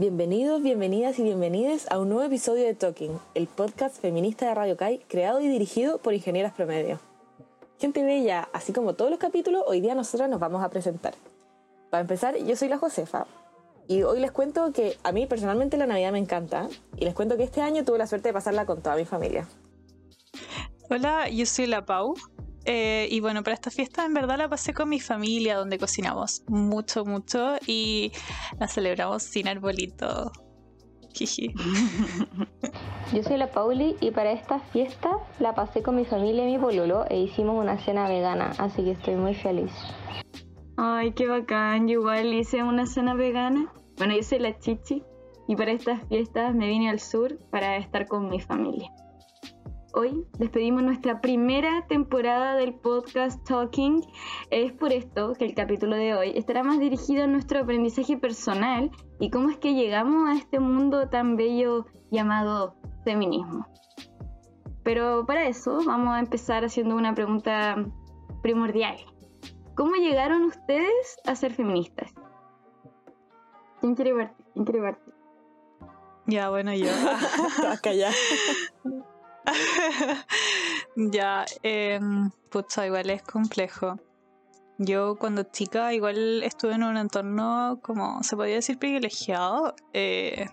Bienvenidos, bienvenidas y bienvenides a un nuevo episodio de Talking, el podcast feminista de Radio Kai, creado y dirigido por Ingenieras Promedio. Gente bella, así como todos los capítulos, hoy día nosotras nos vamos a presentar. Para empezar, yo soy la Josefa y hoy les cuento que a mí personalmente la Navidad me encanta y les cuento que este año tuve la suerte de pasarla con toda mi familia. Hola, yo soy la Pau eh, y bueno, para esta fiesta en verdad la pasé con mi familia, donde cocinamos mucho, mucho y la celebramos sin arbolito. Yo soy la Pauli y para esta fiesta la pasé con mi familia y mi pololo e hicimos una cena vegana, así que estoy muy feliz. Ay, qué bacán, yo igual hice una cena vegana. Bueno, yo soy la Chichi y para estas fiestas me vine al sur para estar con mi familia. Hoy despedimos nuestra primera temporada del podcast Talking. Es por esto que el capítulo de hoy estará más dirigido a nuestro aprendizaje personal y cómo es que llegamos a este mundo tan bello llamado feminismo. Pero para eso vamos a empezar haciendo una pregunta primordial. ¿Cómo llegaron ustedes a ser feministas? ¿Quién quiere partir? ¿Quién quiere partir? Ya, bueno, yo. ya. ya, eh, pucha, igual es complejo. Yo cuando chica igual estuve en un entorno como se podía decir privilegiado, eh,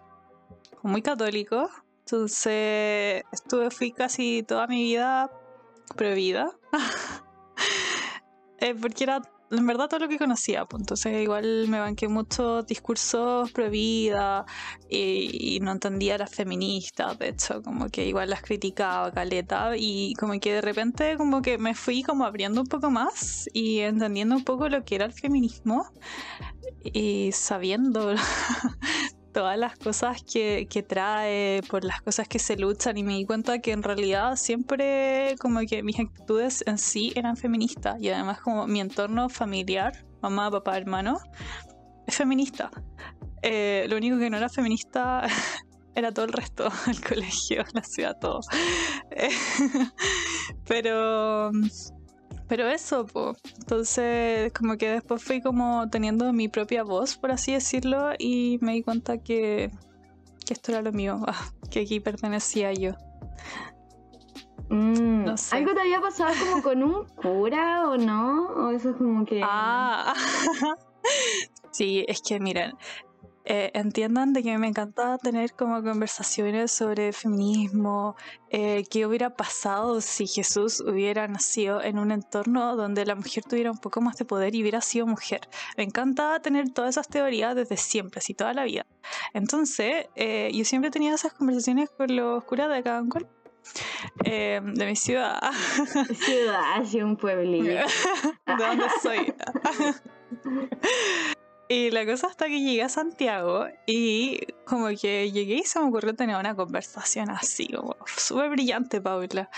muy católico. Entonces estuve, fui casi toda mi vida prohibida. eh, porque era en verdad todo lo que conocía, pues entonces igual me banqué muchos discursos pro vida y, no entendía las feministas, de hecho, como que igual las criticaba caleta y como que de repente como que me fui como abriendo un poco más y entendiendo un poco lo que era el feminismo y sabiendo todas las cosas que, trae, por las cosas que se luchan y me di cuenta que en realidad siempre como que mis actitudes en sí eran feministas y además como mi entorno familiar, mamá, papá, hermano, es feminista. Eh, lo único que no era feminista era todo el resto, el colegio, la ciudad, todo. pero pero eso, pues. Entonces, como que después fui como teniendo mi propia voz, por así decirlo, y me di cuenta que, que esto era lo mío, ah, que aquí pertenecía yo. Mm, ¿Algo te había pasado como con un cura o no? ¿O eso es como que.? Ah, sí, es que miren, eh, entiendan de que me encanta tener como conversaciones sobre feminismo, eh, qué hubiera pasado si Jesús hubiera nacido en un entorno donde la mujer tuviera un poco más de poder y hubiera sido mujer. Me encanta tener todas esas teorías desde siempre, así toda la vida. Entonces, eh, yo siempre tenía esas conversaciones con los curas de cada eh, de mi ciudad. Ciudad, un pueblito. de donde soy. Y la cosa hasta que llegué a Santiago y como que llegué y se me ocurrió tener una conversación así, como súper brillante, Paula.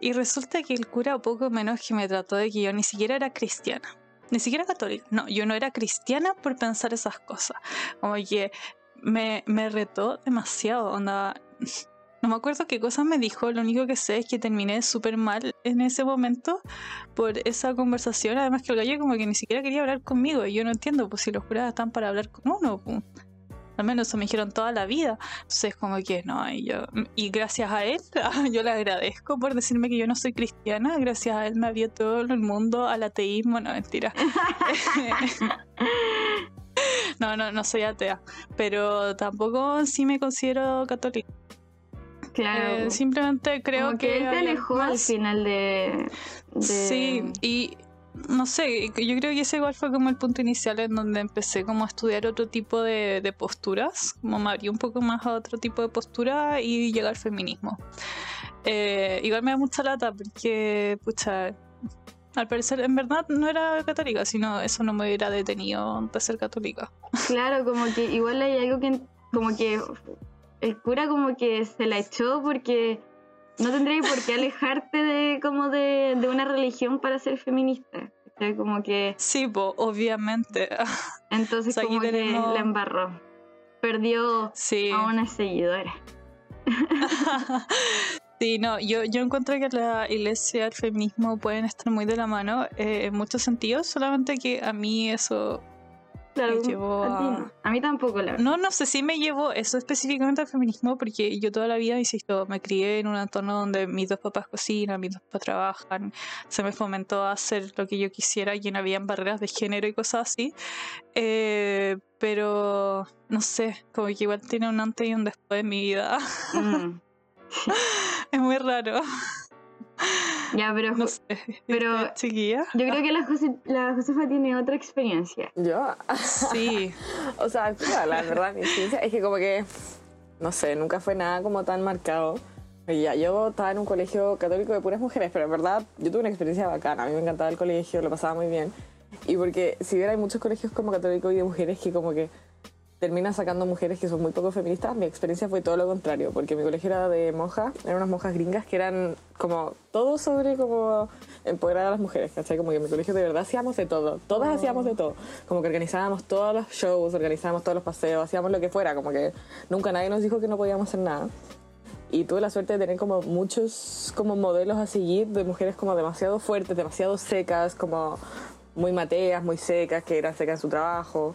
Y resulta que el cura poco menos que me trató de que yo ni siquiera era cristiana, ni siquiera católica. No, yo no era cristiana por pensar esas cosas. Como que me, me retó demasiado, onda no me acuerdo qué cosas me dijo, lo único que sé es que terminé súper mal en ese momento por esa conversación. Además que el gallo como que ni siquiera quería hablar conmigo y yo no entiendo, pues si los jurados están para hablar con uno, pues. Al menos eso me dijeron toda la vida. Entonces, como que no, y yo. Y gracias a él, yo le agradezco por decirme que yo no soy cristiana. Gracias a él me abrió todo el mundo al ateísmo. No, mentira. no, no, no soy atea. Pero tampoco sí me considero católica. Claro. Eh, simplemente creo que, él te alejó al final de, Sí, y no sé, yo creo que ese igual fue como el punto inicial en donde empecé como a estudiar otro tipo de, posturas, como me abrí un poco más a otro tipo de postura y llegar al feminismo. Eh, igual me da mucha lata porque, pucha, al parecer en verdad no era católica, sino eso no me hubiera detenido de ser católica. Claro, como que igual hay algo que como que el cura como que se la echó porque no tendría por qué alejarte de como de, una religión para ser feminista. como que. Sí, obviamente. Entonces como que la embarró. Perdió a una seguidora. Sí, no, yo, yo encuentro que la iglesia y el feminismo pueden estar muy de la mano eh, en muchos sentidos, solamente que a mí eso Claro, Me llevó a. A mí tampoco, la verdad. No, no sé si me llevó eso específicamente al feminismo, porque yo toda la vida, insisto, me crié en un entorno donde mis dos papás cocinan, mis dos papás trabajan, se me fomentó a hacer lo que yo quisiera y no habían barreras de género y cosas así. Eh, pero no sé, como que igual tiene un antes y un después en mi vida. Mm. es muy raro. Ya, pero No sé. pero- ¿Usted, chiquilla? yo creo que la, Jose- la Josefa tiene otra experiencia. Yo, Sí. o sea, claro, la verdad, mi experiencia es que como que, no sé, nunca fue nada como tan marcado. Y Ya, yo estaba en un colegio católico de puras mujeres, pero en verdad yo tuve una experiencia bacana. A mí me encantaba el colegio, lo pasaba muy bien. Y porque si bien hay muchos colegios como católicos y de mujeres que como que terminan sacando mujeres que son muy poco feministas, mi experiencia fue todo lo contrario, porque mi colegio era de monjas, eran unas monjas gringas que eran como todo sobre como empoderar a las mujeres, ¿cachai? Como que en mi colegio de verdad hacíamos de todo, todas hacíamos de todo, como que organizábamos todos los shows, organizábamos todos los paseos, hacíamos lo que fuera, como que nunca nadie nos dijo que no podíamos hacer nada. Y tuve la suerte de tener como muchos como modelos a seguir de mujeres como demasiado fuertes, demasiado secas, como muy mateas, muy secas, que eran secas en su trabajo.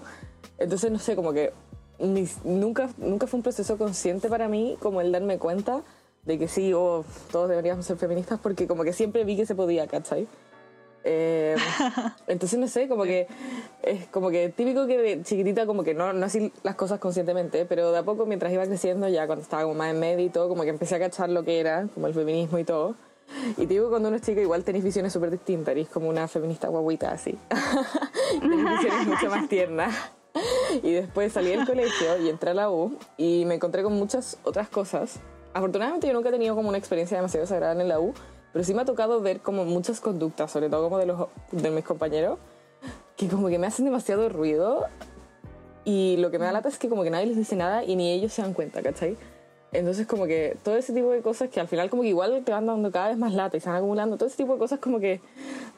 Entonces, no sé, como que mis- nunca, nunca fue un proceso consciente para mí como el darme cuenta de que sí, oh, todos deberíamos ser feministas porque como que siempre vi que se podía, ¿cachai? Eh, entonces, no sé, como que es como que típico que de chiquitita como que no, no hacía las cosas conscientemente, pero de a poco mientras iba creciendo, ya cuando estaba como más en medio y todo, como que empecé a cachar lo que era, como el feminismo y todo. Y te digo cuando uno es chico igual tenés visiones súper distintas, eres como una feminista guaguita así. tenés visiones mucho más tiernas. Y después salí del colegio y entré a la U y me encontré con muchas otras cosas. Afortunadamente yo nunca he tenido como una experiencia demasiado desagradable en la U, pero sí me ha tocado ver como muchas conductas, sobre todo como de, los, de mis compañeros, que como que me hacen demasiado ruido y lo que me da lata es que como que nadie les dice nada y ni ellos se dan cuenta, ¿cachai? Entonces como que todo ese tipo de cosas que al final como que igual te van dando cada vez más lata y se van acumulando, todo ese tipo de cosas como que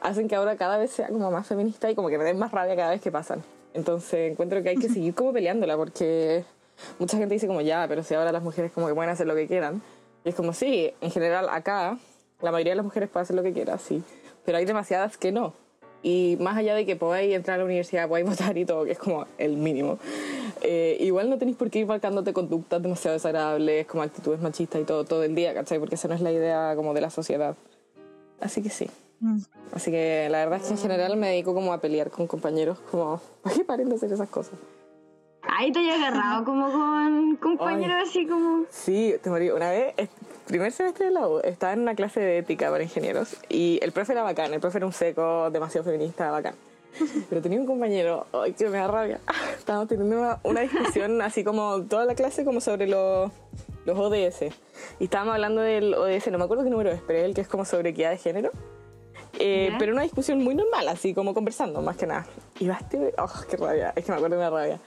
hacen que ahora cada vez sea como más feminista y como que me den más rabia cada vez que pasan. Entonces encuentro que hay que seguir como peleándola porque mucha gente dice como ya, pero si ahora las mujeres como que pueden hacer lo que quieran. Y es como sí, en general acá la mayoría de las mujeres puede hacer lo que quiera, sí, pero hay demasiadas que no. Y más allá de que podáis entrar a la universidad, podáis votar y todo, que es como el mínimo, eh, igual no tenéis por qué ir marcándote conductas demasiado desagradables, como actitudes machistas y todo, todo el día, ¿cachai? Porque esa no es la idea como de la sociedad. Así que sí. Mm. Así que la verdad es que en general me dedico como a pelear con compañeros, como, ¿para qué paren de hacer esas cosas? Ahí te he agarrado como con compañeros así como... Sí, te morí. Una vez, primer semestre de la U, estaba en una clase de ética para ingenieros y el profe era bacán, el profe era un seco, demasiado feminista, bacán. Pero tenía un compañero, ay, que me da rabia. Estábamos teniendo una, una discusión así como toda la clase como sobre los, los ODS. Y estábamos hablando del ODS, no me acuerdo qué número es, pero el que es como sobre equidad de género. Eh, pero una discusión muy normal, así como conversando, más que nada. Y va este, oh, qué rabia, es que me acuerdo de una rabia.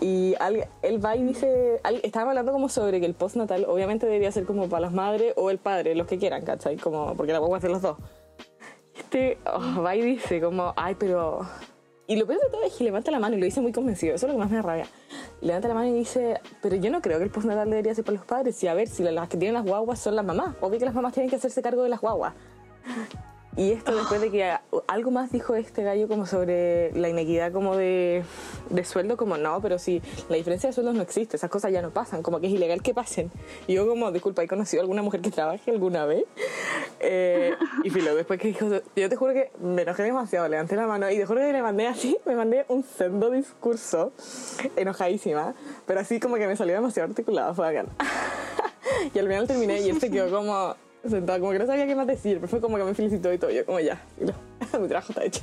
Y al- él va y dice, al- estábamos hablando como sobre que el postnatal obviamente debería ser como para las madres o el padre, los que quieran, ¿cachai? Como, porque la es de los dos. Este oh, va y dice como, ay, pero... Y lo peor de todo es que levanta la mano y lo dice muy convencido, eso es lo que más me da rabia. Levanta la mano y dice, pero yo no creo que el postnatal debería ser para los padres. Y a ver, si las que tienen las guaguas son las mamás, obvio que las mamás tienen que hacerse cargo de las guaguas. Y esto después de que algo más dijo este gallo como sobre la inequidad como de, de sueldo, como no, pero si la diferencia de sueldos no existe, esas cosas ya no pasan, como que es ilegal que pasen. Y yo como, disculpa, ¿he conocido a alguna mujer que trabaje alguna vez? Eh, y filo, después que dijo, yo te juro que me enojé demasiado, levanté la mano y te juro que le mandé así, me mandé un sendo discurso, enojadísima, pero así como que me salió demasiado articulado, fue bacán. y al final terminé y él se quedó como sentado, como que no sabía qué más decir, pero fue como que me felicitó y todo, yo como ya, mi trabajo está hecho.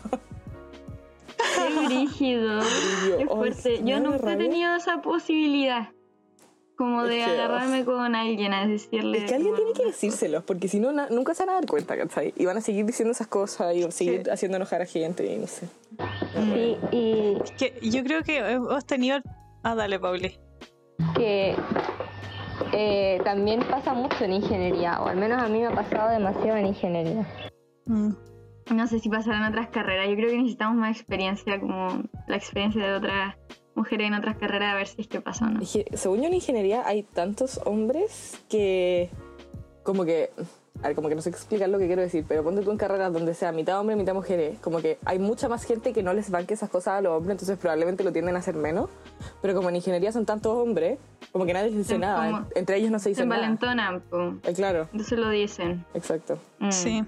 Qué brígido, yo, qué fuerte. Yo nunca he tenido esa posibilidad. Como de Es que, agarrarme con alguien a decirle... Es que alguien tiene que decírselos, porque si no, na- nunca se van a dar cuenta, ¿cachai? Y van a seguir diciendo esas cosas y seguir haciendo enojar a gente y no sé. Sí, y Que yo creo que hemos tenido. Ah, dale, Pauli. que eh, también pasa mucho en ingeniería, o al menos a mí me ha pasado demasiado en ingeniería. Mm. No sé si pasará en otras carreras. Yo creo que necesitamos más experiencia, como la experiencia de otras mujeres en otras carreras, a ver si es que pasa o no. Según yo en ingeniería hay tantos hombres que como que a ver, como que no sé explicar lo que quiero decir, pero ponte tú en carreras donde sea mitad hombre, mitad mujeres, como que hay mucha más gente que no les banque esas cosas a los hombres, entonces probablemente lo tienden a hacer menos. Pero como en ingeniería son tantos hombres, como que nadie les dice nada. en- Entre ellos no se Se dice nada. po. Eh, claro, Entonces lo dicen. exacto. Mm. Sí.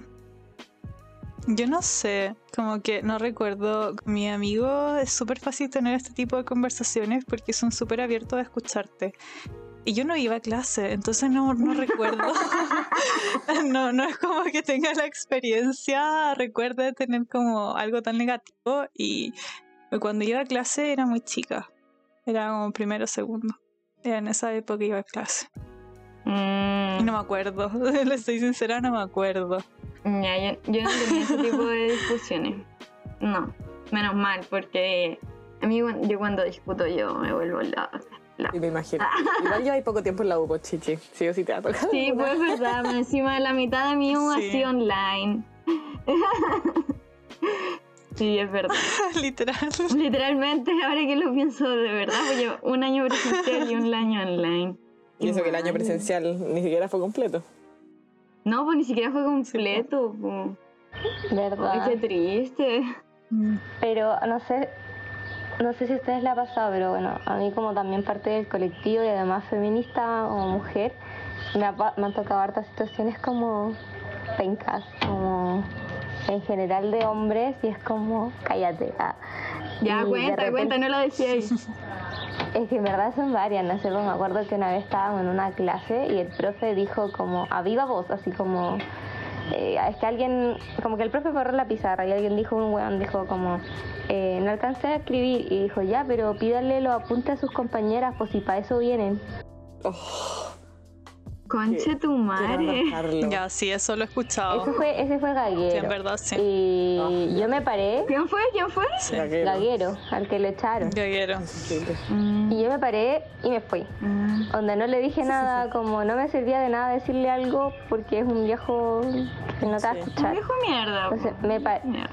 Yo no sé, como que no recuerdo. Mi amigo es súper fácil tener este tipo de conversaciones porque son súper abiertos a escucharte. Y yo no iba a clase, entonces no, no recuerdo. no, no es como que tenga la experiencia, recuerde tener como algo tan negativo. Y cuando iba a clase era muy chica. Era como primero o segundo. Era en esa época iba a clase. Mm. Y no me acuerdo. Le estoy sincera, no me acuerdo. Ya, yo, yo no tenía ese tipo de discusiones. No, menos mal, porque a mí yo cuando discuto yo me vuelvo loca. Loca. Y me imagino. Igual lleva poco tiempo en la UPO, chichi. Sí o sí te ha tocado. Sí, pues es verdad, encima la mitad de mi U Sí. así online. sí, es verdad. Literal. Literalmente, ahora que lo pienso de verdad, pues llevo un año presencial y un año online. Y eso que el año presencial ni siquiera fue completo. No, pues ni siquiera fue completo. po. Ay, ¿Verdad? qué triste. Pero no sé, no sé si a ustedes les ha pasado, pero bueno, a mí como también parte del colectivo y además feminista o mujer, me, ha, me han tocado hartas situaciones como pencas, como en general de hombres y es como, cállate. ah. Ya, cuenta, repente- cuenta, no lo decíais. Es que en verdad son varias, no sé, pues me acuerdo que una vez estábamos en una clase y el profe dijo como a viva voz, así como eh, es que alguien, como que el profe borró la pizarra y alguien dijo, un weón dijo como eh, no alcancé a escribir y dijo ya, pero pídale los apuntes a sus compañeras, pues si para eso vienen. Oh, Conche tu madre. Ya, sí, eso lo he escuchado. Ese fue, ese fue Sí, Gaguero. en verdad, sí. Y yo me paré, ¿Quién fue? ¿Quién fue? Sí. Gaguero. Gaguero, al que le echaron. Gaguero. Mm, Y yo me paré y me fui. mm. Donde no le dije nada, como no me servía de nada decirle algo porque es un viejo que no te va a Sí. Un escuchar. viejo mierda. Entonces me, pa- Mierda.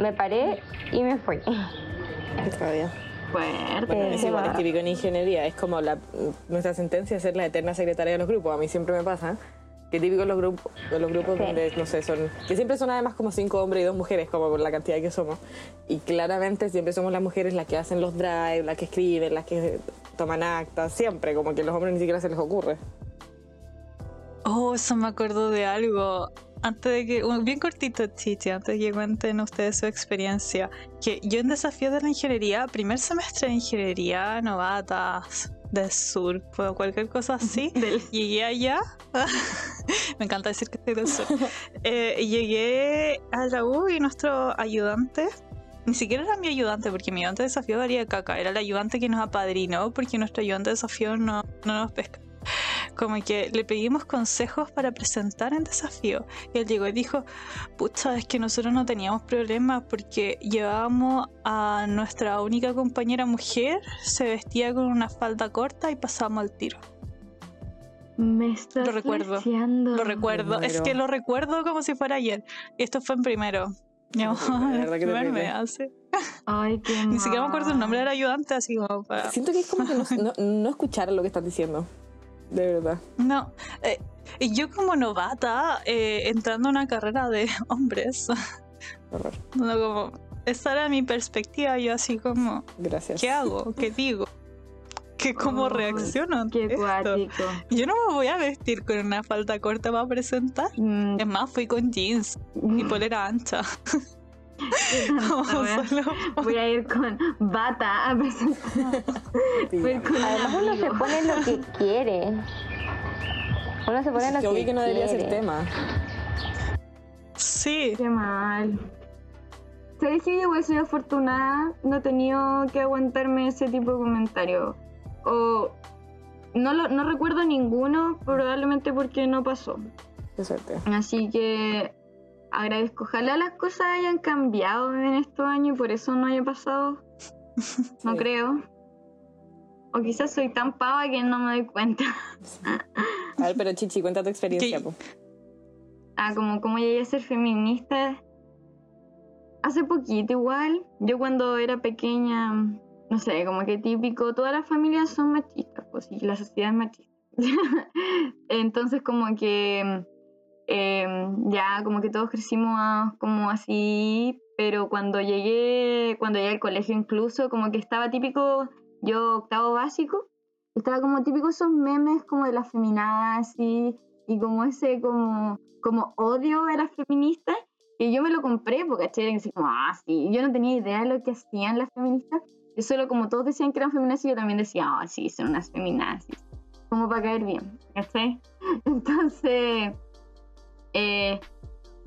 me paré y me fui. Qué rabia. Fuerte. Bueno, es igual, típico en ingeniería. Es como la, nuestra sentencia es ser la eterna secretaria de los grupos. A mí siempre me pasa. Que típico en los grupos, los grupos Sí. donde, no sé, son. Que siempre son además como cinco hombres y dos mujeres, como por la cantidad que somos. Y claramente siempre somos las mujeres las que hacen los drives, las que escriben, las que toman actas. Siempre, como que a los hombres ni siquiera se les ocurre. Oh, eso me acuerdo de algo. Antes de que, bien cortito, Chichi, antes de que cuenten ustedes su experiencia. Que yo en desafío de la ingeniería, primer semestre de ingeniería, novatas del sur, o cualquier cosa así, Del- llegué allá. me encanta decir que estoy del sur. Eh, llegué a la U y nuestro ayudante. Ni siquiera era mi ayudante, porque mi ayudante de desafío daría caca. Era el ayudante que nos apadrinó, porque nuestro ayudante de desafío no, no nos pesca como que le pedimos consejos para presentar en desafío. Y él llegó y dijo, pucha, es que nosotros no teníamos problemas porque llevábamos a nuestra única compañera mujer, se vestía con una falda corta y pasábamos al tiro. Me estás Lo recuerdo. leseando. Lo recuerdo, es que lo recuerdo como si fuera ayer. Y esto fue en primero. Yo, De verdad que me terrible. hace. Ay, qué Ni siquiera me acuerdo el nombre del ayudante, así como para... Siento que es como que no, no, no escuchar lo que estás diciendo. De verdad. No, eh, y yo como novata, eh, entrando a una carrera de hombres, no, como, esa era mi perspectiva, yo así como, Gracias. ¿qué hago? ¿Qué digo? ¿Qué, ¿Cómo Ay, reacciono ante Qué esto? cuático. Yo no me voy a vestir con una falda corta para presentar. Mm, Es más, fui con jeans y polera ancha. wea. Solo- Voy a ir con bata a presentar. Voy con Además uno se pone lo que quiere. Uno se pone lo que que obvio que no debería quiere. ser tema. Sí, Qué mal. ¿Sabes que yo soy afortunada? No he tenido que aguantarme ese tipo de comentarios. O no, lo, no recuerdo ninguno, probablemente porque no pasó. Qué suerte. Así que agradezco. Ojalá las cosas hayan cambiado en estos años y por eso no haya pasado. No Sí. creo. O quizás soy tan pava que no me doy cuenta. A ver, pero Chichi, cuenta tu experiencia. Po. Ah, como, como llegué a ser feminista. Hace poquito igual. Yo cuando era pequeña, no sé, como que típico, todas las familias son machistas, pues y la sociedad es machista. Entonces como que eh, ya como que todos crecimos a- como así, pero cuando llegué, cuando llegué al colegio incluso, como que estaba típico, yo octavo básico, estaba como típico esos memes como de las feminadas y, y como ese como, como odio de las feministas, que yo me lo compré porque ¿cachai? así como, ah, sí, yo no tenía idea de lo que hacían las feministas, yo solo como todos decían que eran feminazis, yo también decía, ah, sí, son unas feminazis, como para caer bien, ¿cachai? Entonces, eh,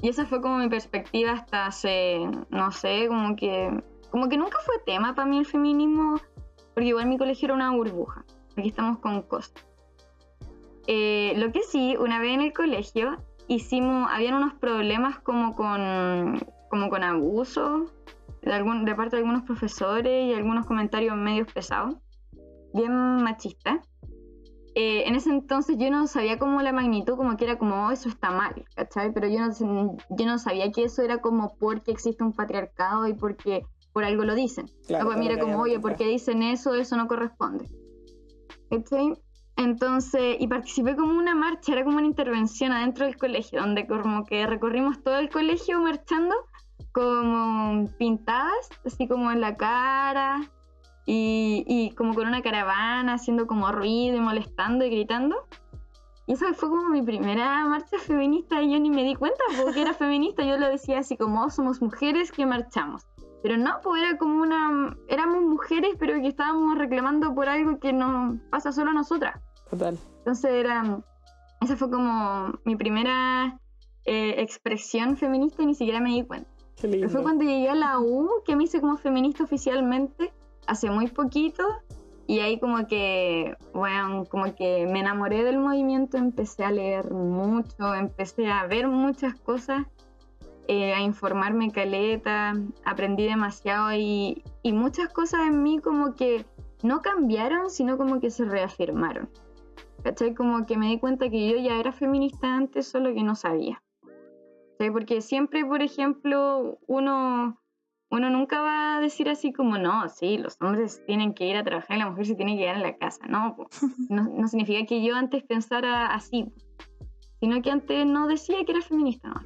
y esa fue como mi perspectiva hasta hace, no sé, como que, como que nunca fue tema para mí el feminismo, porque igual mi colegio era una burbuja, aquí estamos con cosas. Eh, lo que sí, una vez en el colegio hicimos, habían unos problemas como con, como con abuso de, algún, de parte de algunos profesores y algunos comentarios medios pesados, bien machistas. Eh, en ese entonces yo no sabía como la magnitud, como que era como, oh, eso está mal, ¿cachai? Pero yo no, yo no sabía que eso era como porque existe un patriarcado y porque por algo lo dicen. Claro, Ah, pues mira, como oye, ¿por qué dicen eso? Eso no corresponde. ¿Cachai? Entonces, y participé como una marcha, era como una intervención adentro del colegio, donde como que recorrimos todo el colegio marchando, como pintadas, así como en la cara, y, y como con una caravana, haciendo como ruido y molestando y gritando. Y esa fue como mi primera marcha feminista y yo ni me di cuenta porque era feminista, yo lo decía así como "Oh, somos mujeres que marchamos. Pero no, pues era como una... Éramos mujeres pero que estábamos reclamando por algo que nos pasa solo a nosotras. Total. Entonces era... Esa fue como mi primera eh, expresión feminista y ni siquiera me di cuenta. Pero fue cuando llegué a la U que me hice como feminista oficialmente, hace muy poquito, y ahí como que, bueno, como que me enamoré del movimiento, empecé a leer mucho, empecé a ver muchas cosas, eh, a informarme caleta, aprendí demasiado y, y muchas cosas en mí como que no cambiaron, sino como que se reafirmaron. ¿Cachai? Como que me di cuenta que yo ya era feminista antes, solo que no sabía. ¿cachai? Porque siempre, por ejemplo, uno, uno nunca va a decir así como, no, sí, los hombres tienen que ir a trabajar y la mujer se tiene que quedar en la casa. No, no, no significa que yo antes pensara así, sino que antes no decía que era feminista. ¿no?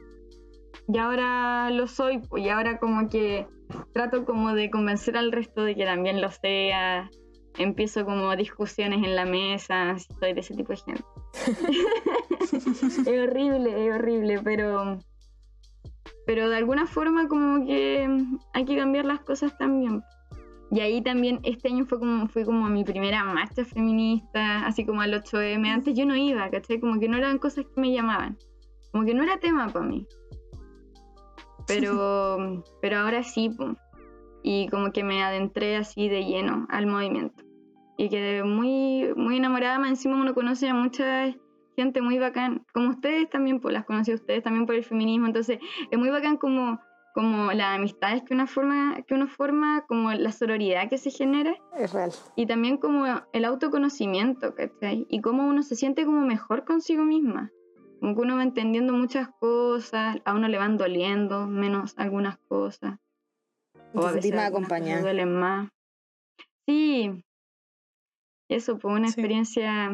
Y ahora lo soy, y ahora como que trato como de convencer al resto de que también lo sea. Empiezo como discusiones en la mesa, soy de ese tipo de gente. es horrible, es horrible, pero pero de alguna forma como que hay que cambiar las cosas también. Y ahí también este año fue como fue como mi primera marcha feminista, así como al 8M. Antes yo no iba, ¿cachai? Como que no eran cosas que me llamaban. Como que no era tema para mí. Pero, pero ahora sí, po. y como que me adentré así de lleno al movimiento. Y quedé muy, muy enamorada, más encima uno conoce a mucha gente muy bacán, como ustedes también, pues las conocí a ustedes también por el feminismo, entonces es muy bacán como, como las amistades que uno forma, que uno forma, como la sororidad que se genera, Es real. y también como el autoconocimiento, ¿cachai? Y cómo uno se siente como mejor consigo misma. Como que uno va entendiendo muchas cosas, a uno le van doliendo menos algunas cosas. Te a veces acompañada. duelen más. Sí. Eso fue una Sí. experiencia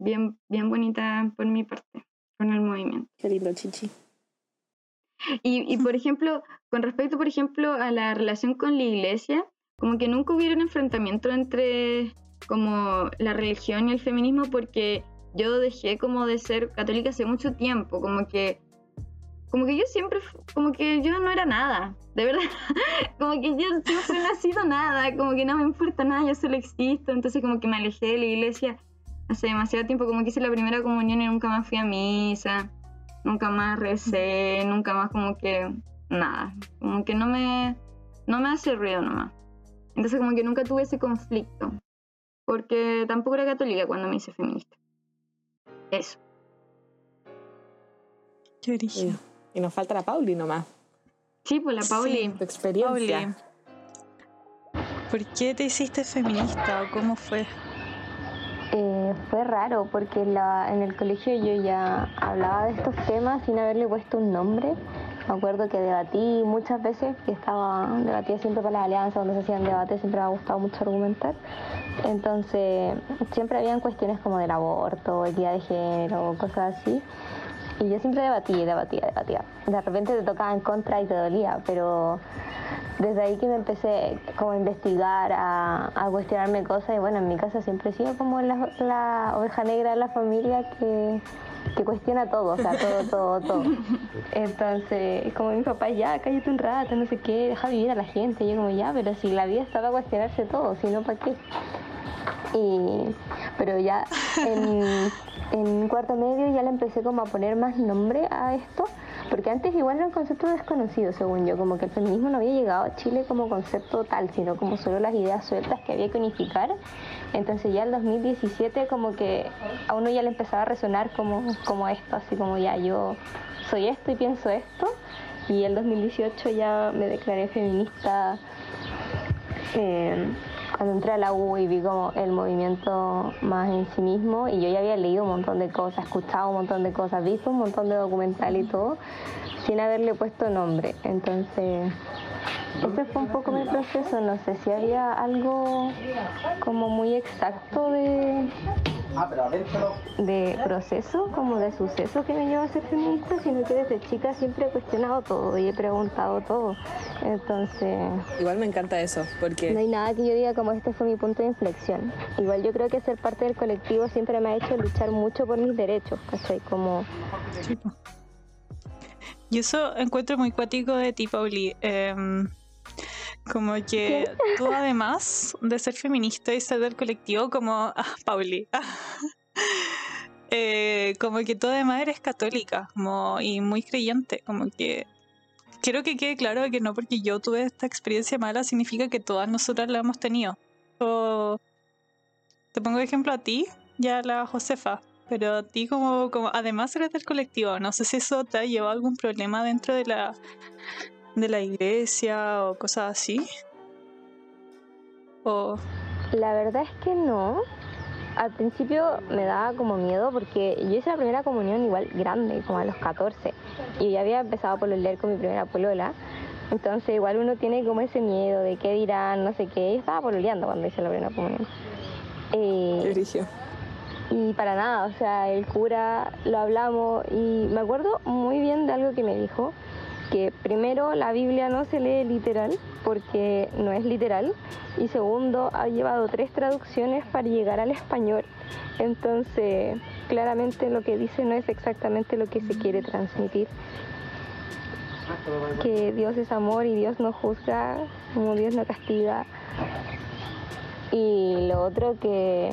bien, bien bonita por mi parte, con el movimiento. Qué lindo, chichi. Y, y por ejemplo, con respecto, por ejemplo, a la relación con la iglesia, como que nunca hubiera un enfrentamiento entre como la religión y el feminismo porque yo dejé como de ser católica hace mucho tiempo, como que como que yo siempre, como que yo no era nada, de verdad, como que yo siempre no he sido nada, como que no me importa nada, yo solo existo, entonces como que me alejé de la iglesia hace demasiado tiempo, como que hice la primera comunión y nunca más fui a misa, nunca más recé, nunca más como que nada, como que no me, no me hace ruido nomás. Entonces como que nunca tuve ese conflicto, porque tampoco era católica cuando me hice feminista. Eso. Qué origen. Y, y nos falta la Pauli nomás. Sí, pues la Pauli. Sí. Tu experiencia. Pauli, ¿por qué te hiciste feminista o cómo fue? Eh, fue raro porque la- en el colegio yo ya hablaba de estos temas sin haberle puesto un nombre. Me acuerdo que debatí muchas veces, que estaba debatía siempre para las alianzas, donde se hacían debates, siempre me ha gustado mucho argumentar. Entonces, siempre habían cuestiones como del aborto, equidad de género, cosas así. Y yo siempre debatía, debatía, debatía. De repente te tocaba en contra y te dolía, pero desde ahí que me empecé como a investigar, a, a cuestionarme cosas y bueno, en mi casa siempre he sido como la, la oveja negra de la familia que, que cuestiona todo, o sea, todo, todo, todo. Entonces, como mi papá, ya, cállate un rato, no sé qué, deja vivir a la gente. Yo como, ya, pero si la vida estaba a cuestionarse todo, si no, ¿para qué? Y, pero ya en, en cuarto medio ya le empecé como a poner más nombre a esto, porque antes igual era un concepto desconocido, según yo, como que el feminismo no había llegado a Chile como concepto tal, sino como solo las ideas sueltas que había que unificar. Entonces ya el 2017 como que a uno ya le empezaba a resonar como, como esto, así como ya yo soy esto y pienso esto. Y el 2018 ya me declaré feminista. eh, cuando entré a la U y vi como el movimiento más en sí mismo y yo ya había leído un montón de cosas, escuchado un montón de cosas, visto un montón de documental y todo, sin haberle puesto nombre. Entonces, ese fue un poco mi proceso, no sé si había algo como muy exacto de, de proceso, como de suceso que me llevó a ser feminista, sino que desde chica siempre he cuestionado todo y he preguntado todo. Entonces, Igual me encanta eso, porque no hay nada que yo diga como este fue mi punto de inflexión. Igual yo creo que ser parte del colectivo siempre me ha hecho luchar mucho por mis derechos, ¿cachai? Como, Y eso encuentro muy cuático de ti, Pauli. Em, como que tú, además de ser feminista y ser del colectivo, como ah, Pauli, eh, como que tú además eres católica como, y muy creyente. Como que quiero que quede claro que no porque yo tuve esta experiencia mala significa que todas nosotras la hemos tenido. O, te pongo de ejemplo a ti y a la Josefa. Pero a ti como, como además eres del colectivo, no sé si eso te ha llevado a algún problema dentro de la de la iglesia o cosas así. O la verdad es que no. Al principio me daba como miedo porque yo hice la primera comunión igual grande, como a los 14. Y ya había empezado a pololear con mi primera polola. Entonces igual uno tiene como ese miedo de qué dirán, no sé qué. Yo estaba pololeando cuando hice la primera comunión. Eh. Y para nada, o sea, el cura lo hablamos y me acuerdo muy bien de algo que me dijo, que primero la Biblia no se lee literal porque no es literal y segundo ha llevado tres traducciones para llegar al español. Entonces, claramente lo que dice no es exactamente lo que se quiere transmitir. Que Dios es amor y Dios no juzga, como Dios no castiga. Y lo otro que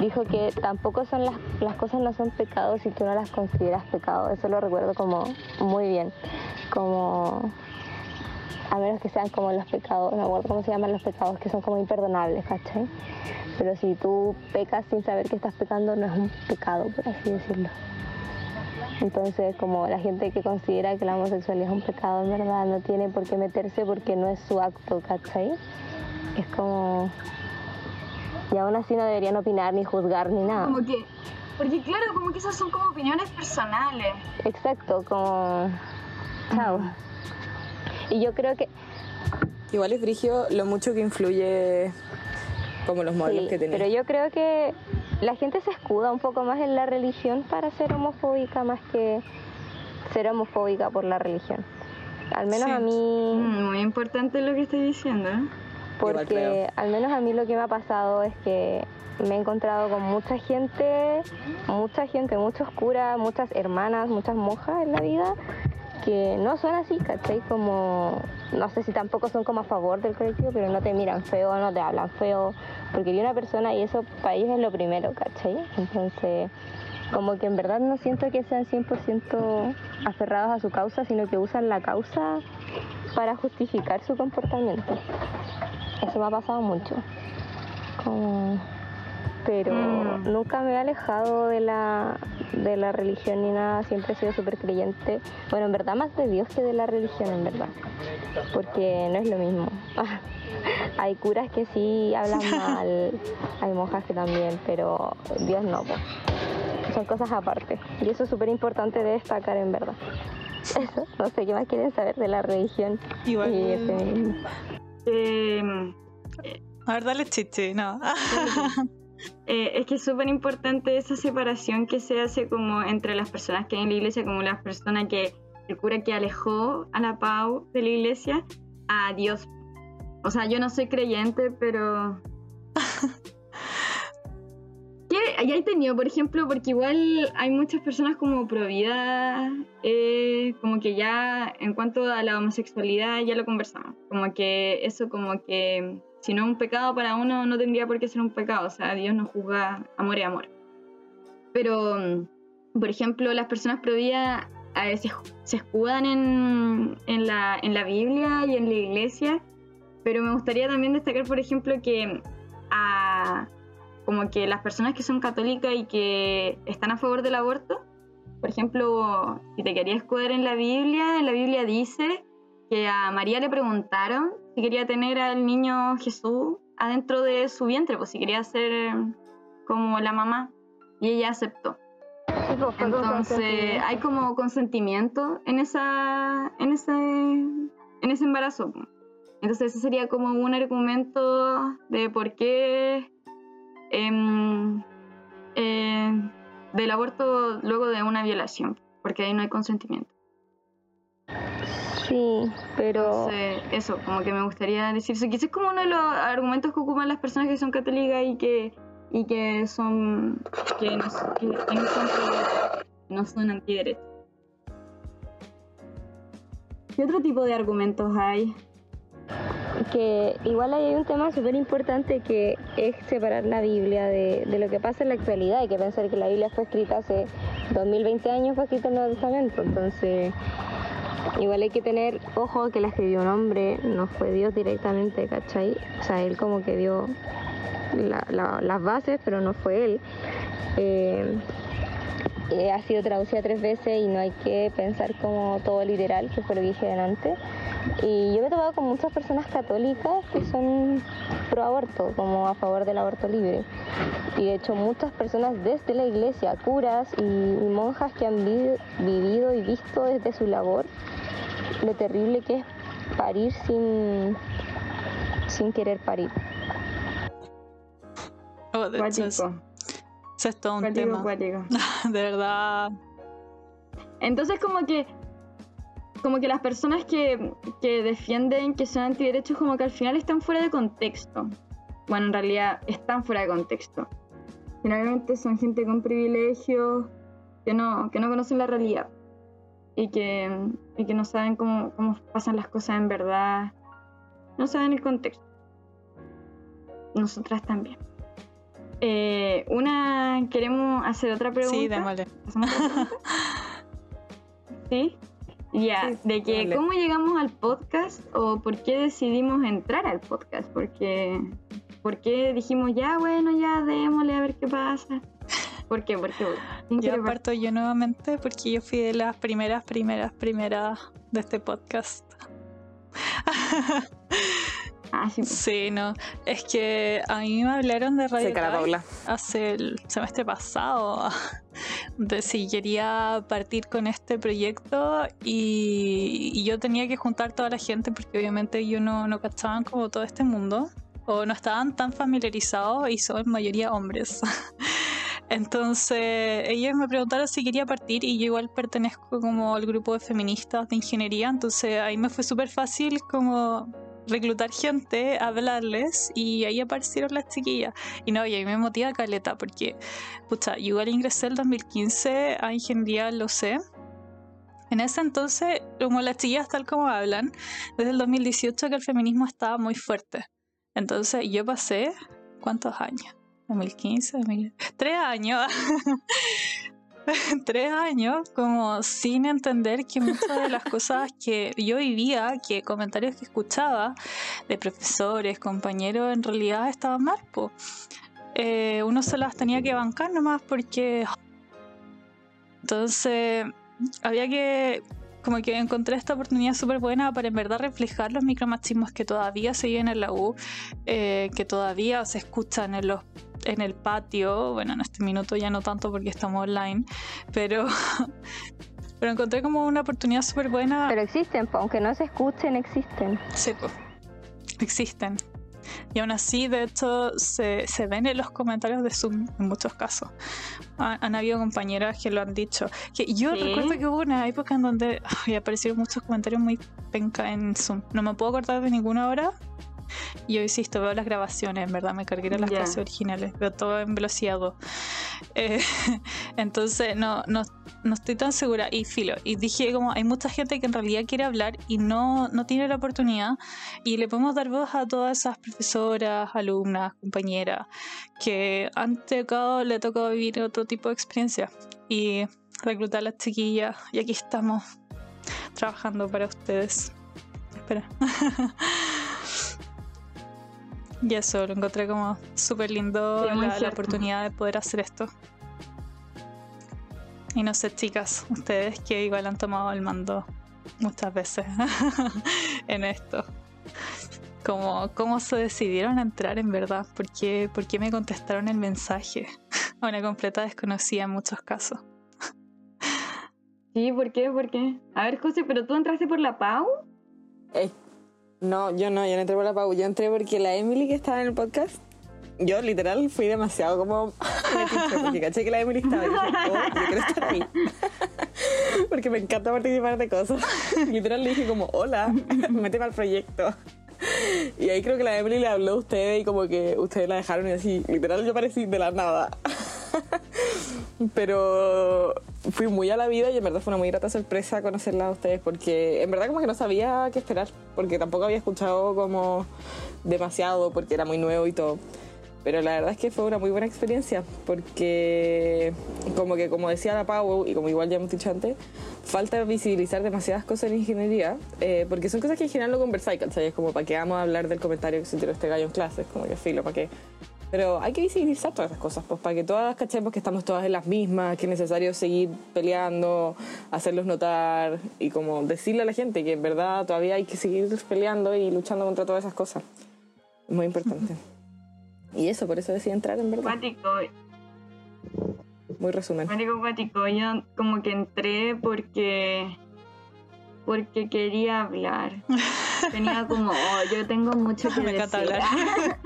dijo que tampoco son las, las cosas no son pecados si tú no las consideras pecado. Eso lo recuerdo como muy bien. Como a menos que sean como los pecados, no acuerdo cómo se llaman los pecados, que son como imperdonables, ¿cachai? Pero si tú pecas sin saber que estás pecando, no es un pecado, por así decirlo. Entonces, como la gente que considera que la homosexualidad es un pecado, en verdad, no tiene por qué meterse porque no es su acto, ¿cachai? Es como... Y aún así no deberían opinar, ni juzgar, ni nada. Como que. Porque claro, como que esas son como opiniones personales. Exacto, como... Chao. Y yo creo que Igual es brigio lo mucho que influye como los modelos Sí, que tenés. pero yo creo que la gente se escuda un poco más en la religión para ser homofóbica más que ser homofóbica por la religión. Al menos Sí. a mí, Mm, Muy importante lo que estoy diciendo. ¿eh? Porque al menos a mí lo que me ha pasado es que me he encontrado con mucha gente, mucha gente, muchos curas, muchas hermanas, muchas monjas en la vida que no son así, ¿cachai? Como, no sé si tampoco son como a favor del colectivo, pero no te miran feo, no te hablan feo, porque vi una persona y eso para ellos es lo primero, ¿cachai? Entonces, como que en verdad no siento que sean 100% aferrados a su causa, sino que usan la causa para justificar su comportamiento. Eso me ha pasado mucho. Como- Pero Mm. nunca me he alejado de la, de la religión ni nada, siempre he sido súper creyente. Bueno, en verdad más de Dios que de la religión, en verdad. Porque no es lo mismo. hay curas que sí hablan mal, hay monjas que también, pero Dios no. pues. Son cosas aparte. Y eso es súper importante de destacar, en verdad. Eso, no sé qué más quieren saber de la religión igual. y Eh, A ver, dale chiche, no. Eh, es que es súper importante esa separación que se hace como entre las personas que hay en la iglesia, como las personas que el cura que alejó a la Pau de la iglesia, a Dios. O sea, yo no soy creyente, pero ¿Qué hay tenido, por ejemplo? Porque igual hay muchas personas como pro eh, como que ya en cuanto a la homosexualidad ya lo conversamos, como que eso como que si no es un pecado para uno no tendría por qué ser un pecado, o sea, Dios no juzga amor y amor. Pero, mm, por ejemplo, las personas pro vida a veces se escudan en, en, la, en la Biblia y en la iglesia, pero me gustaría también destacar, por ejemplo, que a como que las personas que son católicas y que están a favor del aborto, por ejemplo, si te querías escudir en la Biblia, en la Biblia dice que a María le preguntaron si quería tener al niño Jesús adentro de su vientre, pues si quería ser como la mamá, y ella aceptó. Pues, Entonces hay como consentimiento en esa, en ese, en ese embarazo. Entonces ese sería como un argumento de por qué Em, eh, del aborto luego de una violación, porque ahí no hay consentimiento. Sí, pero... eso, como que me gustaría decir eso. Quizás es como uno de los argumentos que ocupan las personas que son católicas y que, y que son... que no, que, no son, no son antiderechos. ¿Qué otro tipo de argumentos hay? Que igual hay un tema súper importante que es separar la Biblia de, lo que pasa en la actualidad. Hay que pensar que la Biblia fue escrita hace 2020 años, fue escrita en el Nuevo Testamento. Entonces, igual hay que tener ojo que la escribió un hombre, no fue Dios directamente, ¿cachai? O sea, él como que dio las bases, pero no fue él. Eh, eh, ha sido traducida tres veces y no hay que pensar como todo literal, que fue lo que dije delante. Y yo me he topado con muchas personas católicas que son pro aborto, como a favor del aborto libre. Y de hecho muchas personas desde la iglesia, curas y, monjas que han vivido y visto desde su labor lo terrible que es parir sin, sin querer parir. Oh, de hecho, eso es todo un tema. de verdad. Entonces como que como que las personas que, defienden que son antiderechos como que al final están fuera de contexto. Bueno, en realidad están fuera de contexto. Finalmente son gente con privilegios que no, que no conocen la realidad y que, que no saben cómo, pasan las cosas en verdad. No saben el contexto. Nosotras también. Eh, una, queremos hacer otra pregunta. Sí, démosle. ¿Sí? Ya, de que cómo llegamos al podcast o por qué decidimos entrar al podcast, porque por qué dijimos ya, bueno, ya démosle a ver qué pasa. ¿Por qué? Porque yo parto yo nuevamente porque yo fui de las primeras, primeras, primeras de este podcast. Ah, sí, no. Es que a mí me hablaron de Radio hace el semestre pasado de si quería partir con este proyecto y, yo tenía que juntar toda la gente porque obviamente yo no, no cachaban como todo este mundo o no estaban tan familiarizados y son mayoría hombres. Entonces ellos me preguntaron si quería partir y yo igual pertenezco como al grupo de feministas de ingeniería, entonces ahí me fue súper fácil como reclutar gente, hablarles y ahí aparecieron las chiquillas. Y no, y ahí me motiva caleta porque, pucha, yo igual ingresé el 2015 a ingeniería, lo sé. En ese entonces, como las chiquillas tal como hablan, desde el 2018 que el feminismo estaba muy fuerte. Entonces yo pasé, ¿cuántos años? 2015, 2015 tres años tres años como sin entender que muchas de las cosas que yo vivía, que comentarios que escuchaba de profesores, compañeros, en realidad estaban mal. Eh, uno se las tenía que bancar nomás porque... Entonces había que como que encontré esta oportunidad súper buena para en verdad reflejar los micromachismos que todavía se viven en la U, eh, que todavía se escuchan en los en el patio, bueno, en este minuto ya no tanto porque estamos online, pero, pero encontré como una oportunidad súper buena. Pero existen, aunque no se escuchen, existen. Sí, pues, existen. Y aún así, de hecho, se, se ven en los comentarios de Zoom en muchos casos. Ha- Han, habido compañeras que lo han dicho. Que yo ¿Sí? recuerdo que hubo una época en donde ay, aparecieron muchos comentarios muy penca en Zoom. No me puedo acordar de ninguna hora. Y yo insisto, veo las grabaciones, en verdad, me cargué las Ya. clases originales, veo todo en velocidad 2. Eh, entonces, no, no, no estoy tan segura. Y filo, y dije como hay mucha gente que en realidad quiere hablar y no, no tiene la oportunidad. Y le podemos dar voz a todas esas profesoras, alumnas, compañeras que han tocado, le ha tocado vivir otro tipo de experiencia. Y reclutar a las chiquillas. Y aquí estamos trabajando para ustedes. Espera. Y eso, lo encontré como súper lindo Sí, la, oportunidad de poder hacer esto. Y no sé, chicas, ustedes que igual han tomado el mando muchas veces en esto. Como, ¿Cómo se decidieron a entrar en verdad? ¿Por qué, por qué me contestaron el mensaje? A una completa desconocida en muchos casos. Sí, ¿por qué? ¿Por qué? A ver, José, ¿pero tú entraste por la Pau? Eh, no, yo no, yo no entré por la Pau. Yo entré porque la Emily que estaba en el podcast, yo literal fui demasiado como porque caché que la Emily estaba y dije, oh, yo quiero estar ahí. porque me encanta participar de cosas. literal le dije como, hola, méteme al proyecto. Y ahí creo que la Emily le habló a ustedes y como que ustedes la dejaron y así, literal yo aparecí de la nada. Pero fui muy a la vida y en verdad fue una muy grata sorpresa conocerla a ustedes porque en verdad como que no sabía qué esperar porque tampoco había escuchado como demasiado porque era muy nuevo y todo. Pero la verdad es que fue una muy buena experiencia porque como que como decía la Pau y como igual ya hemos dicho antes, falta visibilizar demasiadas cosas en ingeniería eh, porque son cosas que en general no conversáis, ¿cachai? Es como para qué vamos a hablar del comentario que se tiró este gallo en clases, como que filo, para qué. Pero hay que visibilizar todas esas cosas, pues para que todas cachemos que estamos todas en las mismas, que es necesario seguir peleando, hacerlos notar y como decirle a la gente que en verdad todavía hay que seguir peleando y luchando contra todas esas cosas. Es muy importante. Y eso, por eso decidí entrar en verdad. Muy resumen. cuático, cuático. Yo como que entré porque... Porque quería hablar. Tenía como, oh, yo tengo mucho que Me decir. hablar.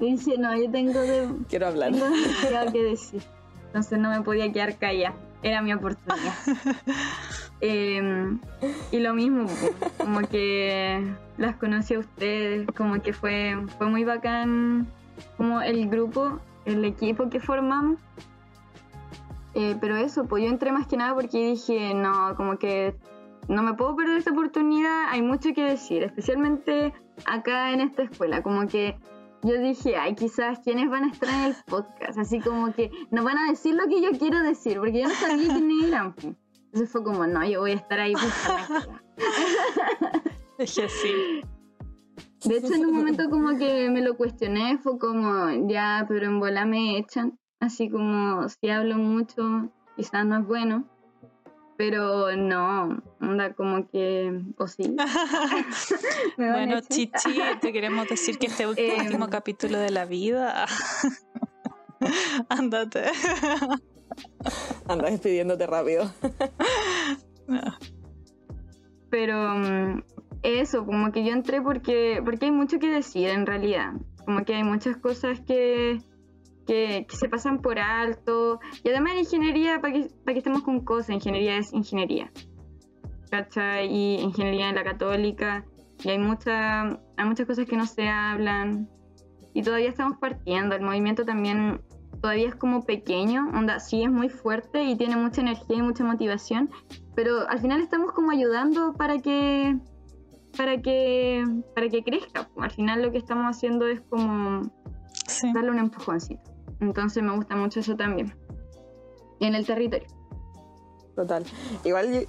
Y dije, no, yo tengo, de, Quiero hablar. tengo demasiado que decir. Entonces no me podía quedar callada. Era mi oportunidad. Eh, y lo mismo, como que las conocí a ustedes, como que fue, fue muy bacán como el grupo, el equipo que formamos. Eh, pero eso, pues yo entré más que nada porque dije, no, como que no me puedo perder esta oportunidad, hay mucho que decir, especialmente acá en esta escuela, como que yo dije, ay, quizás quiénes van a estar en el podcast, así como que nos van a decir lo que yo quiero decir, porque yo no sabía quiénes eran. Entonces fue como, no, yo voy a estar ahí. que sí. De hecho, en un momento como que me lo cuestioné, fue como, ya, pero en bola me echan. Así como, si hablo mucho, quizás no es bueno. Pero no, onda como que, o sí. Bueno. Chichi, te queremos decir que este es el Em. último capítulo de la vida. Ándate. Andas despidiéndote rápido. Pero mm, eso, como que yo entré porque, porque hay mucho que decir en realidad. Como que hay muchas cosas que, que, que se pasan por alto. Y además en ingeniería, para que, para que estemos con cosas, ingeniería es ingeniería. ¿Cachai? Y ingeniería en la católica. Y hay, mucha, hay muchas cosas que no se hablan. Y todavía estamos partiendo. El movimiento también todavía es como pequeño. Onda, sí es muy fuerte y tiene mucha energía y mucha motivación pero al final estamos como ayudando para que para que para que crezca al final lo que estamos haciendo es como Sí. darle un empujoncito entonces me gusta mucho eso también en el territorio Total. Igual,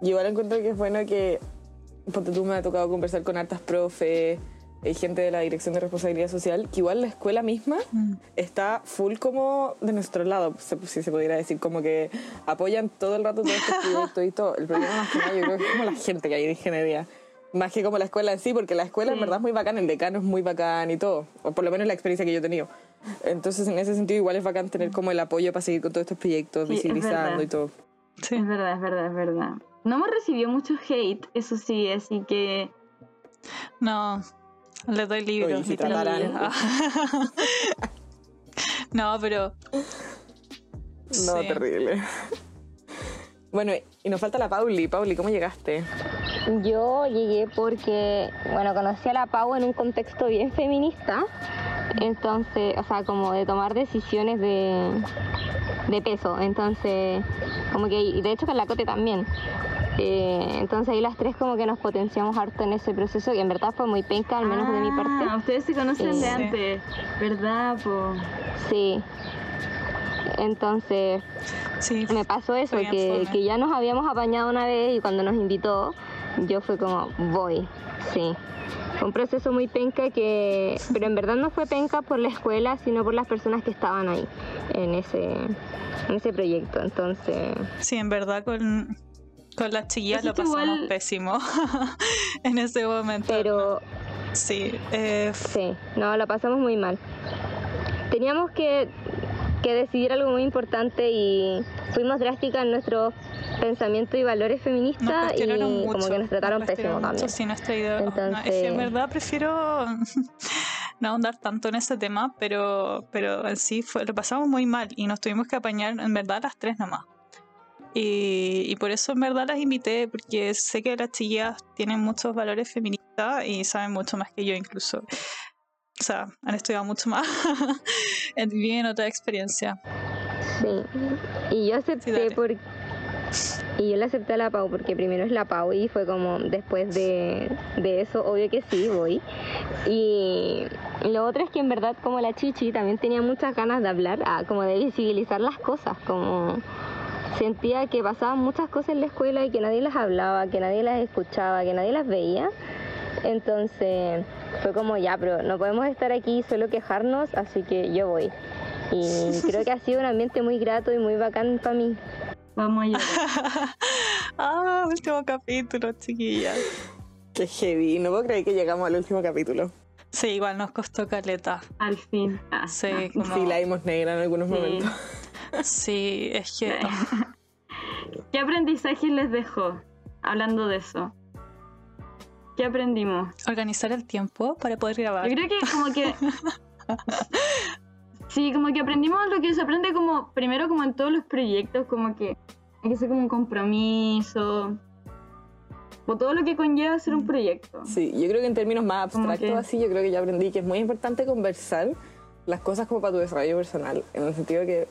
igual encuentro que es bueno que, porque tú me ha tocado conversar con hartas profes, hay gente de la Dirección de Responsabilidad Social, que igual la escuela misma Mm. está full como de nuestro lado, se- si se pudiera decir, como que apoyan todo el rato todos estos proyectos y todo. El problema más que nada yo creo que es como la gente que hay de ingeniería. Más que como la escuela en sí, porque la escuela en Sí. verdad es muy bacán, el decano es muy bacán y todo, o por lo menos la experiencia que yo he tenido. Entonces, en ese sentido, igual es bacán tener como el apoyo para seguir con todos estos proyectos, Sí, visibilizando y todo. Sí. es verdad es verdad es verdad no hemos recibido mucho hate eso sí así que No, Le doy libros. Oye, si literalmente. trataran. no, pero. No, sí. terrible. Bueno, y nos falta la Pauli. Pauli, ¿cómo llegaste? Yo llegué porque, bueno, conocí a la Pau en un contexto bien feminista. Entonces, o sea, como de tomar decisiones de, de peso. Entonces, como que, y de hecho con la Cote también. Eh, entonces ahí las tres como que nos potenciamos harto en ese proceso, que en verdad fue muy penca, al menos de mi Ah, parte. ustedes se conocen de antes, ¿verdad? Po? Sí. Entonces, Sí. me pasó eso, que, que ya nos habíamos apañado una vez y cuando nos invitó, yo fue como, voy, sí. Fue un proceso muy penca que, pero en verdad no fue penca por la escuela, sino por las personas que estaban ahí, en ese, en ese proyecto. Entonces, Sí, en verdad con, con las chiquillas Pues lo pasamos igual- pésimo en ese momento. pero Sí, eh, sí, no, la pasamos muy mal. Teníamos que, que decidir algo muy importante y fuimos drásticas en nuestro pensamiento y valores feministas y mucho. como que nos trataron nos pésimo también. sí, nuestra idea. no, es que en Entonces- verdad prefiero no ahondar tanto en ese tema, pero, pero en sí fue, lo pasamos muy mal y nos tuvimos que apañar en verdad las tres nomás. Y, y por eso en verdad las invité, porque sé que las chillas tienen muchos valores feministas y saben mucho más que yo incluso. O sea, han estudiado mucho más, viven otra experiencia. Sí, y yo acepté por... Y yo le acepté a la Pau porque primero es la Pau y fue como después de, de eso, obvio que sí, voy. Y lo otro es que en verdad como la Chichi también tenía muchas ganas de hablar, ah, como de visibilizar las cosas, como sentía que pasaban muchas cosas en la escuela y que nadie las hablaba, que nadie las escuchaba, que nadie las veía. Entonces fue como ya, pero no podemos estar aquí solo quejarnos, así que yo voy. Y creo que ha sido un ambiente muy grato y muy bacán para mí. Vamos a llorar. ah, último capítulo, chiquillas. Qué heavy. No puedo creer que llegamos al último capítulo. Sí, igual nos costó caleta. Al fin. Ah, Sí, ah. como- Sí, la vimos negra en algunos Sí. momentos. Sí, es que ¿Qué aprendizaje les dejó? Hablando de eso. ¿Qué aprendimos? organizar el tiempo para poder grabar. Yo creo que como que... Sí, como que aprendimos lo que se aprende como, primero como en todos los proyectos, como que hay que ser como un compromiso, o todo lo que conlleva hacer un proyecto. Sí, yo creo que en términos más abstractos que- así, yo creo que ya aprendí que es muy importante conversar las cosas como para tu desarrollo personal, en el sentido que,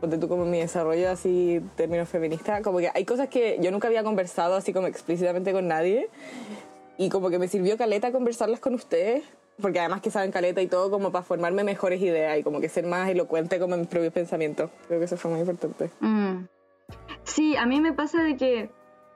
ponte tú como mi desarrollo así, términos feministas, como que hay cosas que yo nunca había conversado así como explícitamente con nadie, y como que me sirvió caleta conversarlas con ustedes, porque además que saben caleta y todo como para formarme mejores ideas y como que ser más elocuente como en mis propios pensamientos. Creo que eso fue muy importante. Mm. Sí, a mí me pasa de que,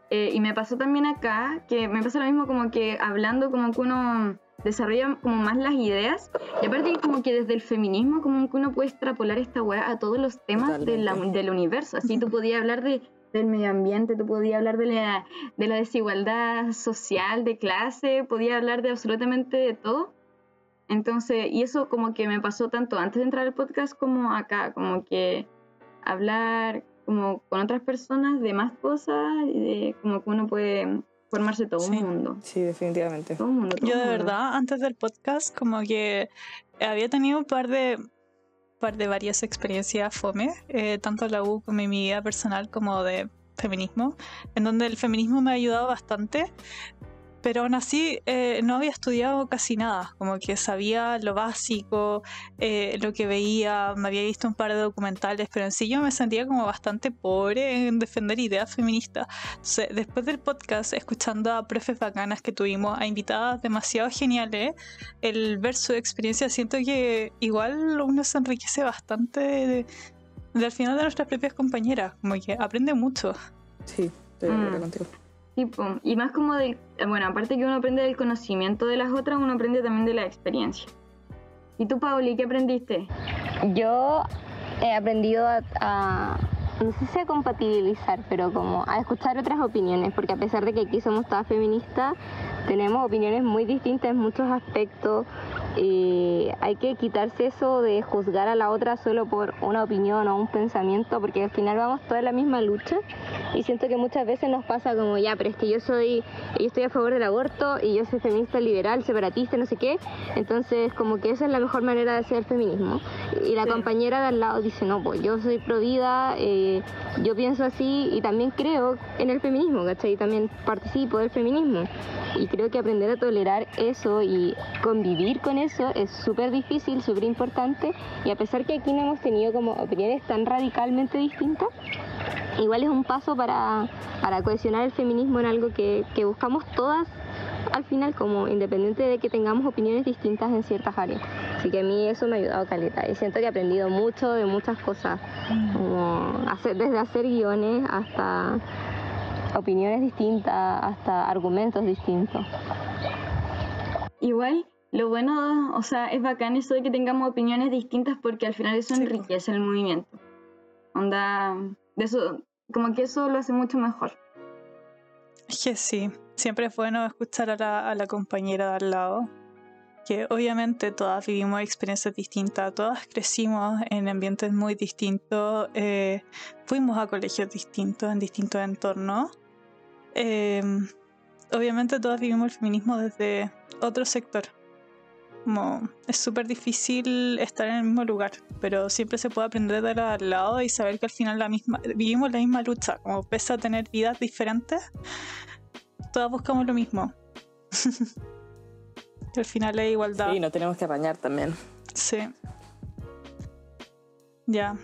eh, y me pasó también acá, que me pasa lo mismo como que hablando como que uno desarrolla como más las ideas, y aparte como que desde el feminismo como que uno puede extrapolar esta weá a todos los temas de la- Totalmente. del universo, así tú podías hablar de, del medio ambiente, tú podías hablar de la, de la desigualdad social, de clase, podías hablar de absolutamente de todo. Entonces, y eso como que me pasó tanto antes de entrar al podcast como acá, como que hablar como con otras personas de más cosas y de como que uno puede formarse todo Sí. un mundo. Sí, definitivamente. Todo un mundo. todo Yo de mundo. verdad, antes del podcast, como que había tenido un par de par de varias experiencias fome, eh, tanto en la U como en mi vida personal como de feminismo, en donde el feminismo me ha ayudado bastante, pero aún así eh, no había estudiado casi nada, como que sabía lo básico, eh, lo que veía, me había visto un par de documentales, pero en sí yo me sentía como bastante pobre en defender ideas feministas. Entonces, después del podcast, escuchando a profes bacanas que tuvimos, a invitadas demasiado geniales, el ver su experiencia, siento que igual uno se enriquece bastante de, de al final de nuestras propias compañeras, como que aprende mucho. Sí, estoy de acuerdo Mm. contigo. Sí, y más como del, bueno, aparte que uno aprende del conocimiento de las otras, uno aprende también de la experiencia. ¿Y tú, Pauli, qué aprendiste? Yo he aprendido a- no sé si a compatibilizar, pero como a escuchar otras opiniones, porque a pesar de que aquí somos todas feministas, tenemos opiniones muy distintas en muchos aspectos. Y hay que quitarse eso de juzgar a la otra solo por una opinión o un pensamiento, porque al final vamos toda la misma lucha. Y siento que muchas veces nos pasa como, ya, pero es que yo soy, yo estoy a favor del aborto y yo soy feminista liberal, separatista, no sé qué. Entonces, como que esa es la mejor manera de hacer el feminismo. Y la compañera de al lado dice, no, pues yo soy pro vida, eh, yo pienso así y también creo en el feminismo, ¿cachai? Y también participo del feminismo. Y creo que aprender a tolerar eso y convivir con eso es súper difícil, súper importante. Y a pesar que aquí no hemos tenido como opiniones tan radicalmente distintas, igual es un paso para, para cohesionar el feminismo en algo que, que buscamos todas al final como independiente de que tengamos opiniones distintas en ciertas áreas. Así que a mí eso me ha ayudado caleta y siento que he aprendido mucho de muchas cosas, como hacer, desde hacer guiones hasta opiniones distintas, hasta argumentos distintos. Igual, lo bueno, o sea, es bacán eso de que tengamos opiniones distintas porque al final eso Sí. enriquece el movimiento. Onda, de eso, como que eso lo hace mucho mejor. Es que sí, siempre es bueno escuchar a la, a la compañera de al lado. Que obviamente todas vivimos experiencias distintas, todas crecimos en ambientes muy distintos, eh, fuimos a colegios distintos, en distintos entornos. Eh, obviamente todas vivimos el feminismo desde otro sector. Como es súper difícil estar en el mismo lugar, pero siempre se puede aprender de la al lado y saber que al final la misma, vivimos la misma lucha, como pese a tener vidas diferentes, todas buscamos lo mismo. al final es igualdad. Sí, nos tenemos que apañar también. Sí. Ya.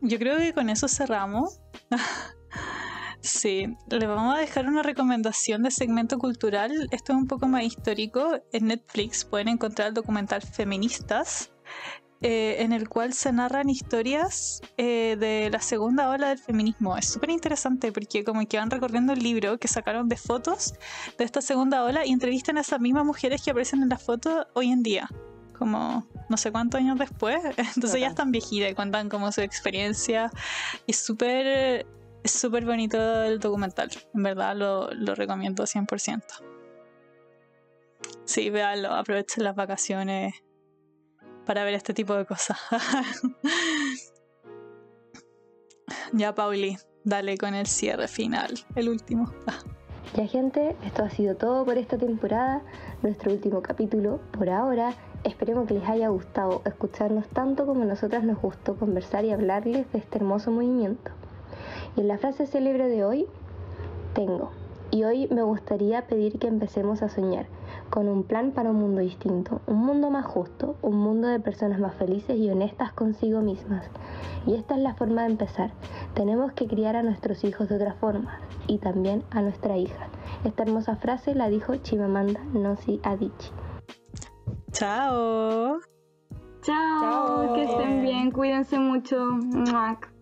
Yo creo que con eso cerramos. sí. Le vamos a dejar una recomendación de segmento cultural. Esto es un poco más histórico. En Netflix pueden encontrar el documental Feministas. Eh, en el cual se narran historias eh, de la segunda ola del feminismo. Es súper interesante porque como que van recorriendo el libro que sacaron de fotos de esta segunda ola y entrevistan a esas mismas mujeres que aparecen en la foto hoy en día como no sé cuántos años después. Entonces ya Bacán. están viejitas y cuentan como su experiencia. Y es súper es súper bonito el documental. En verdad lo, lo recomiendo 100%. Sí, véanlo, aprovechen las vacaciones para ver este tipo de cosas. ya, Pauli, dale con el cierre final, el último. Ya gente, esto ha sido todo por esta temporada, nuestro último capítulo por ahora. Esperemos que les haya gustado escucharnos tanto como a nosotras nos gustó conversar y hablarles de este hermoso movimiento. Y en la frase célebre de hoy, tengo. Y hoy me gustaría pedir que empecemos a soñar con un plan para un mundo distinto, un mundo más justo, un mundo de personas más felices y honestas consigo mismas. Y esta es la forma de empezar. Tenemos que criar a nuestros hijos de otra forma y también a nuestra hija. Esta hermosa frase la dijo Chimamanda Ngozi Adichie. Chao. Chao, Chao. que estén bien, cuídense mucho. Muac.